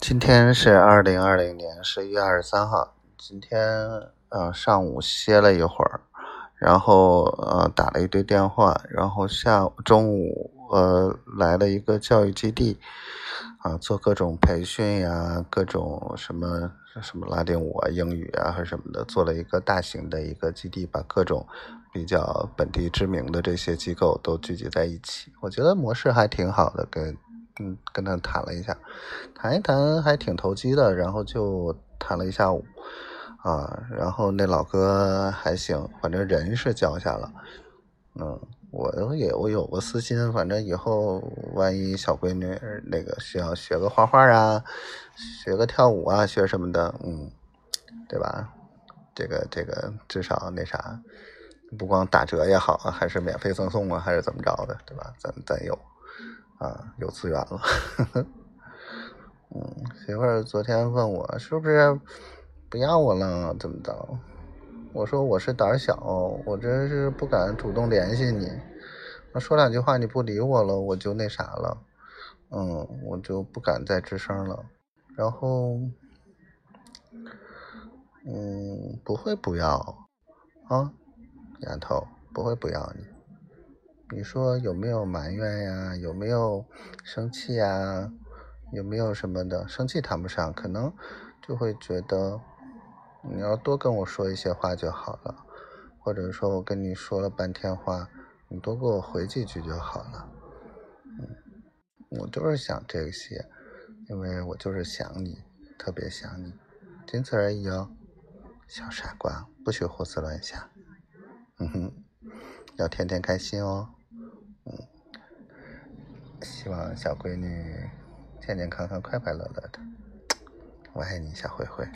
今天是二零二零年十一月二十三号。今天呃上午歇了一会儿，然后呃打了一堆电话，然后下中午呃来了一个教育基地啊，做各种培训呀，各种什么什么拉丁舞啊、英语啊还是什么的，做了一个大型的一个基地，把各种比较本地知名的这些机构都聚集在一起。我觉得模式还挺好的，跟。嗯，跟他谈了一下，谈一谈还挺投机的，然后就谈了一下午，啊，然后那老哥还行，反正人是交下了，嗯，我也我有个私心，反正以后万一小闺女那个需要学个画画啊，学个跳舞啊，学什么的，嗯，对吧？这个这个至少那啥，不光打折也好啊，还是免费赠送啊，还是怎么着的，对吧？咱咱有。啊，有资源了，嗯，媳妇儿昨天问我是不是不要我了，怎么着？我说我是胆小，我这是不敢主动联系你，我说两句话你不理我了，我就那啥了，嗯，我就不敢再吱声了。然后，嗯，不会不要，啊，丫头，不会不要你。你说有没有埋怨呀？有没有生气呀？有没有什么的？生气谈不上，可能就会觉得你要多跟我说一些话就好了，或者说我跟你说了半天话，你多给我回几句就好了。嗯，我就是想这些，因为我就是想你，特别想你，仅此而已哦。小傻瓜，不许胡思乱想。嗯哼，要天天开心哦。希望小闺女健健康康快快乐乐的。我爱你小灰灰